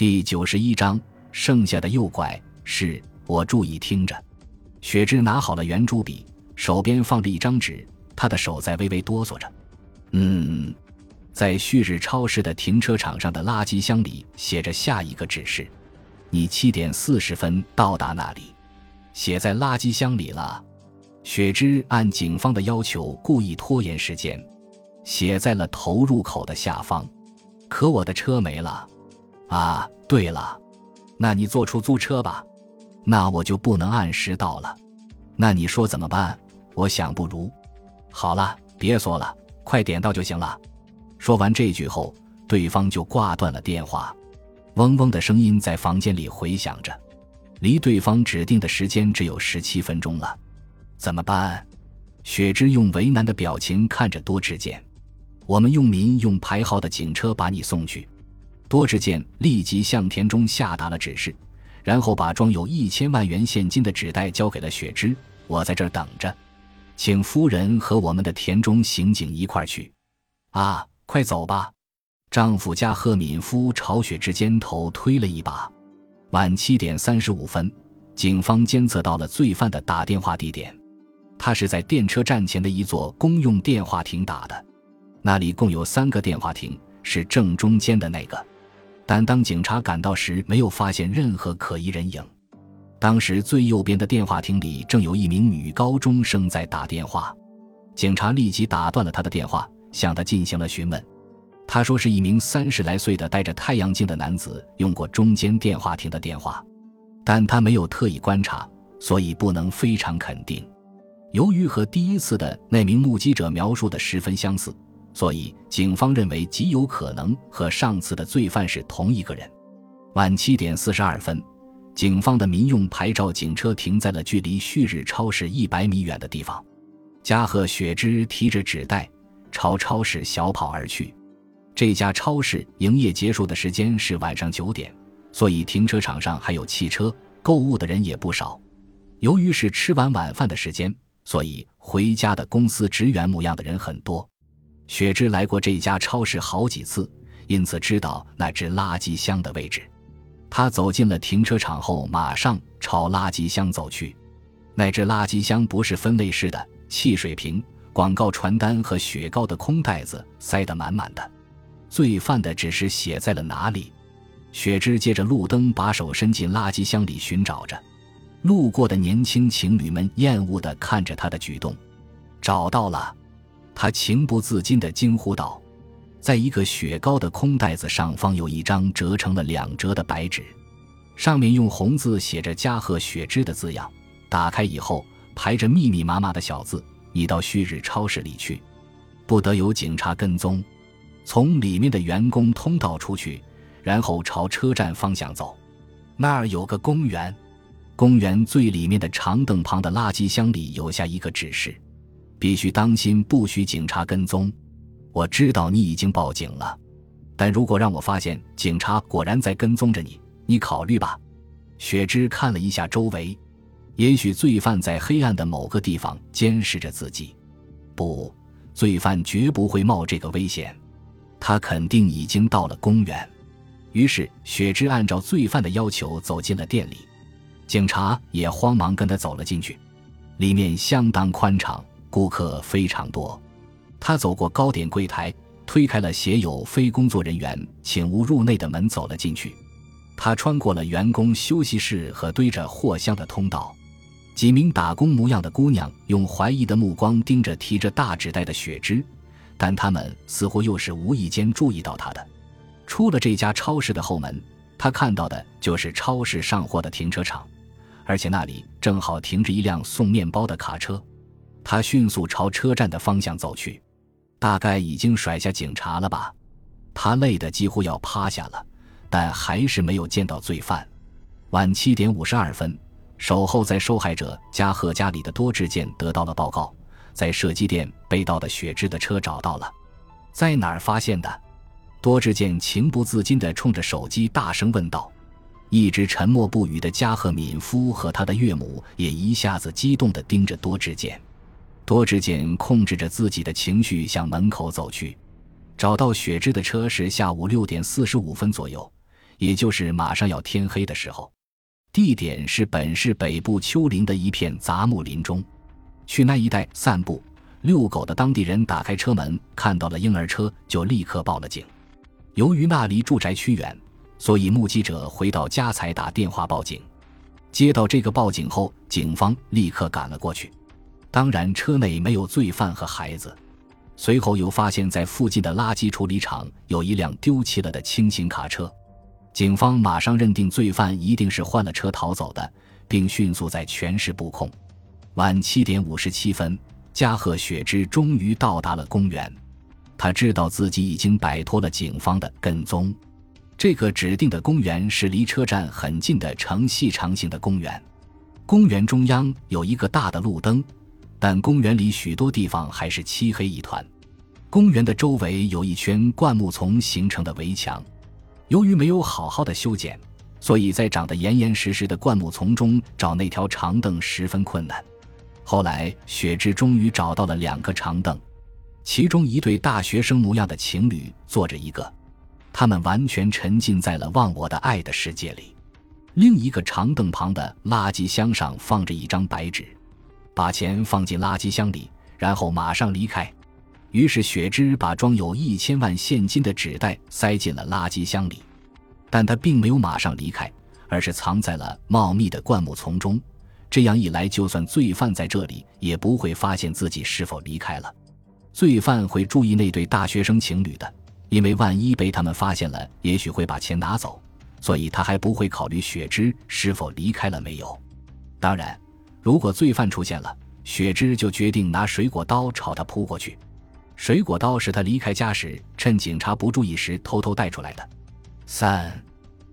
第九十一章，剩下的诱拐是我注意听着。雪芝拿好了圆珠笔，手边放着一张纸，他的手在微微哆嗦着。嗯，在旭日超市的停车场上的垃圾箱里写着下一个指示：你七点四十分到达那里。写在垃圾箱里了。雪芝按警方的要求故意拖延时间，写在了投入口的下方。可我的车没了。啊，对了，那你坐出租车吧，那我就不能按时到了。那你说怎么办？我想不如。好了，别说了，快点到就行了。说完这句后，对方就挂断了电话。嗡嗡的声音在房间里回响着，离对方指定的时间只有十七分钟了。怎么办？雪芝用为难的表情看着多志健。我们用民用牌号的警车把你送去。多智健立即向田中下达了指示，然后把装有一千万元现金的纸袋交给了雪芝。我在这儿等着，请夫人和我们的田中刑警一块儿去。啊，快走吧！丈夫加贺敏夫朝雪芝肩头推了一把。晚七点三十五分，警方监测到了罪犯的打电话地点，他是在电车站前的一座公用电话亭打的，那里共有三个电话亭，是正中间的那个。但当警察赶到时，没有发现任何可疑人影。当时最右边的电话亭里正有一名女高中生在打电话，警察立即打断了她的电话，向她进行了询问。他说是一名三十来岁的戴着太阳镜的男子用过中间电话亭的电话，但他没有特意观察，所以不能非常肯定。由于和第一次的那名目击者描述的十分相似。所以，警方认为极有可能和上次的罪犯是同一个人。晚七点四十二分，警方的民用牌照警车停在了距离旭日超市一百米远的地方。加贺雪之提着纸袋朝超市小跑而去。这家超市营业结束的时间是晚上九点，所以停车场上还有汽车，购物的人也不少。由于是吃完晚饭的时间，所以回家的公司职员模样的人很多。雪芝来过这家超市好几次，因此知道那只垃圾箱的位置。他走进了停车场后，马上朝垃圾箱走去。那只垃圾箱不是分类式的，汽水瓶、广告传单和雪糕的空袋子塞得满满的。罪犯的指示写在了哪里？雪芝借着路灯，把手伸进垃圾箱里寻找着。路过的年轻情侣们厌恶地看着他的举动。找到了。他情不自禁地惊呼道：“在一个雪糕的空袋子上方有一张折成了两折的白纸，上面用红字写着‘加贺雪之’的字样。打开以后，排着密密麻麻的小字：‘你到旭日超市里去，不得有警察跟踪。’从里面的员工通道出去，然后朝车站方向走。那儿有个公园，公园最里面的长凳旁的垃圾箱里有下一个指示。”必须当心，不许警察跟踪。我知道你已经报警了，但如果让我发现警察果然在跟踪着你，你考虑吧。雪芝看了一下周围，也许罪犯在黑暗的某个地方监视着自己。不，罪犯绝不会冒这个危险，他肯定已经到了公园。于是，雪芝按照罪犯的要求走进了店里，警察也慌忙跟他走了进去。里面相当宽敞。顾客非常多，他走过糕点柜台，推开了写有“非工作人员，请勿入内”的门，走了进去。他穿过了员工休息室和堆着货箱的通道，几名打工模样的姑娘用怀疑的目光盯着提着大纸袋的雪芝，但他们似乎又是无意间注意到他的。出了这家超市的后门，他看到的就是超市上货的停车场，而且那里正好停着一辆送面包的卡车。他迅速朝车站的方向走去，大概已经甩下警察了吧？他累得几乎要趴下了，但还是没有见到罪犯。晚七点五十二分，守候在受害者加贺家里的多智健得到了报告，在射击店被盗的雪芝的车找到了，在哪儿发现的？多智健情不自禁地冲着手机大声问道。一直沉默不语的加贺敏夫和他的岳母也一下子激动地盯着多智健。多智健控制着自己的情绪向门口走去，找到雪芝的车是下午六点四十五分左右，也就是马上要天黑的时候。地点是本市北部丘陵的一片杂木林中。去那一带散步、遛狗的当地人打开车门，看到了婴儿车，就立刻报了警。由于那离住宅区远，所以目击者回到家才打电话报警。接到这个报警后，警方立刻赶了过去。当然，车内没有罪犯和孩子。随后又发现，在附近的垃圾处理厂有一辆丢弃了的轻型卡车。警方马上认定罪犯一定是换了车逃走的，并迅速在全市布控。晚七点五十七分，加贺雪之终于到达了公园。他知道自己已经摆脱了警方的跟踪。这个指定的公园是离车站很近的呈细长形的公园。公园中央有一个大的路灯，但公园里许多地方还是漆黑一团。公园的周围有一圈灌木丛形成的围墙，由于没有好好的修剪，所以在长得严严实实的灌木丛中找那条长凳十分困难。后来，雪芝终于找到了两个长凳，其中一对大学生模样的情侣坐着一个，他们完全沉浸在了忘我的爱的世界里。另一个长凳旁的垃圾箱上放着一张白纸，把钱放进垃圾箱里，然后马上离开。于是，雪芝把装有一千万现金的纸袋塞进了垃圾箱里，但他并没有马上离开，而是藏在了茂密的灌木丛中。这样一来，就算罪犯在这里，也不会发现自己是否离开了。罪犯会注意那对大学生情侣的，因为万一被他们发现了，也许会把钱拿走。所以他还不会考虑雪芝是否离开了没有。当然，如果罪犯出现了，雪芝就决定拿水果刀朝他扑过去。水果刀是他离开家时趁警察不注意时偷偷带出来的。三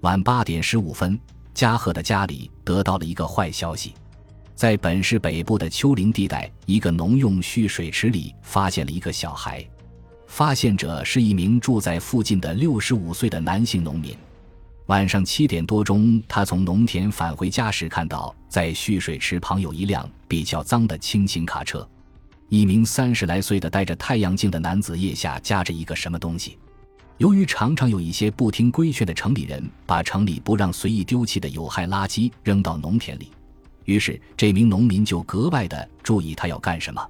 晚八点十五分。嘉贺的家里得到了一个坏消息，在本市北部的丘陵地带，一个农用蓄水池里发现了一个小孩。发现者是一名住在附近的六十五岁的男性农民。晚上七点多钟，他从农田返回家时，看到在蓄水池旁有一辆比较脏的轻型卡车，一名三十来岁的戴着太阳镜的男子腋下夹着一个什么东西。由于常常有一些不听规劝的城里人把城里不让随意丢弃的有害垃圾扔到农田里，于是这名农民就格外的注意他要干什么。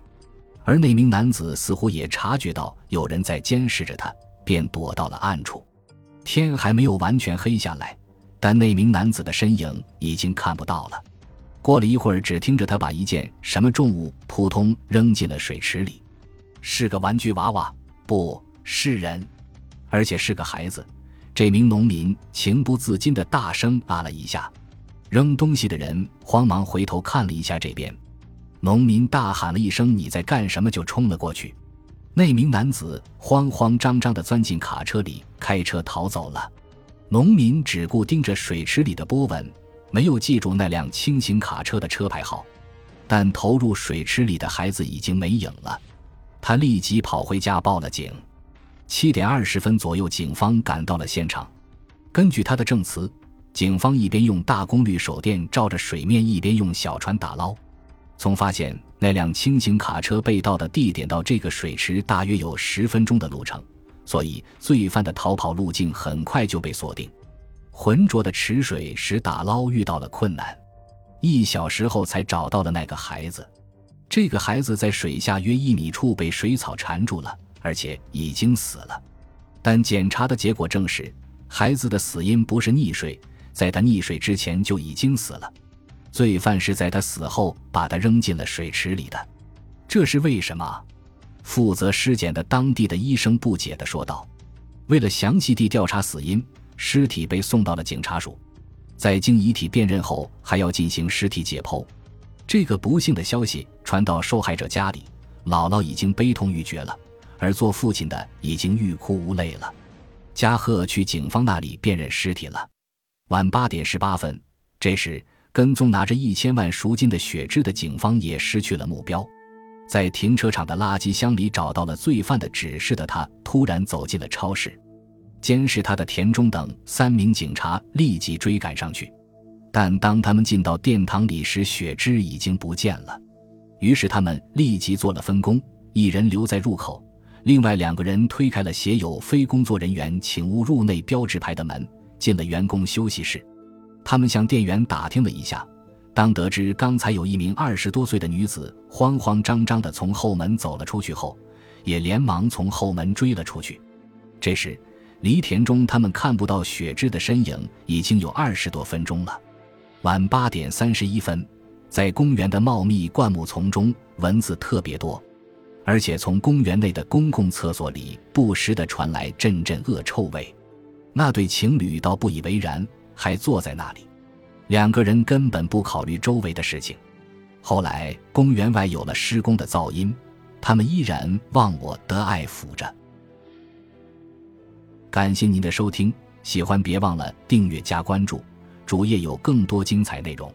而那名男子似乎也察觉到有人在监视着他，便躲到了暗处。天还没有完全黑下来，但那名男子的身影已经看不到了。过了一会儿，只听着他把一件什么重物扑通扔进了水池里，是个玩具娃娃，不是人。而且是个孩子，这名农民情不自禁地大声啊了一下。扔东西的人慌忙回头看了一下这边，农民大喊了一声“你在干什么”，就冲了过去。那名男子慌慌张张地钻进卡车里，开车逃走了。农民只顾盯着水池里的波纹，没有记住那辆轻型卡车的车牌号。但投入水池里的孩子已经没影了，他立即跑回家报了警。七点二十分左右，警方赶到了现场。根据他的证词，警方一边用大功率手电照着水面，一边用小船打捞。从发现那辆轻型卡车被盗的地点到这个水池，大约有十分钟的路程，所以罪犯的逃跑路径很快就被锁定。浑浊的池水使打捞遇到了困难，一小时后才找到了那个孩子。这个孩子在水下约一米处被水草缠住了。而且已经死了，但检查的结果证实，孩子的死因不是溺水，在他溺水之前就已经死了。罪犯是在他死后把他扔进了水池里的，这是为什么？负责尸检的当地的医生不解地说道：“为了详细地调查死因，尸体被送到了警察署，在经遗体辨认后，还要进行尸体解剖。”这个不幸的消息传到受害者家里，姥姥已经悲痛欲绝了。而做父亲的已经欲哭无泪了。加贺去警方那里辨认尸体了。晚八点十八分，这时跟踪拿着一千万赎金的雪芝的警方也失去了目标。在停车场的垃圾箱里找到了罪犯的指示的他，突然走进了超市。监视他的田中等三名警察立即追赶上去，但当他们进到殿堂里时，雪芝已经不见了。于是他们立即做了分工，一人留在入口。另外两个人推开了写有“非工作人员请勿入内”标志牌的门，进了员工休息室。他们向店员打听了一下，当得知刚才有一名二十多岁的女子慌慌张张地从后门走了出去后，也连忙从后门追了出去。这时，离田中他们看不到雪芝的身影已经有二十多分钟了。晚八点三十一分，在公园的茂密灌木丛中，蚊子特别多，而且从公园内的公共厕所里不时地传来阵阵恶臭味。那对情侣倒不以为然，还坐在那里。两个人根本不考虑周围的事情。后来，公园外有了施工的噪音，他们依然忘我的爱抚着。感谢您的收听，喜欢别忘了订阅加关注，主页有更多精彩内容。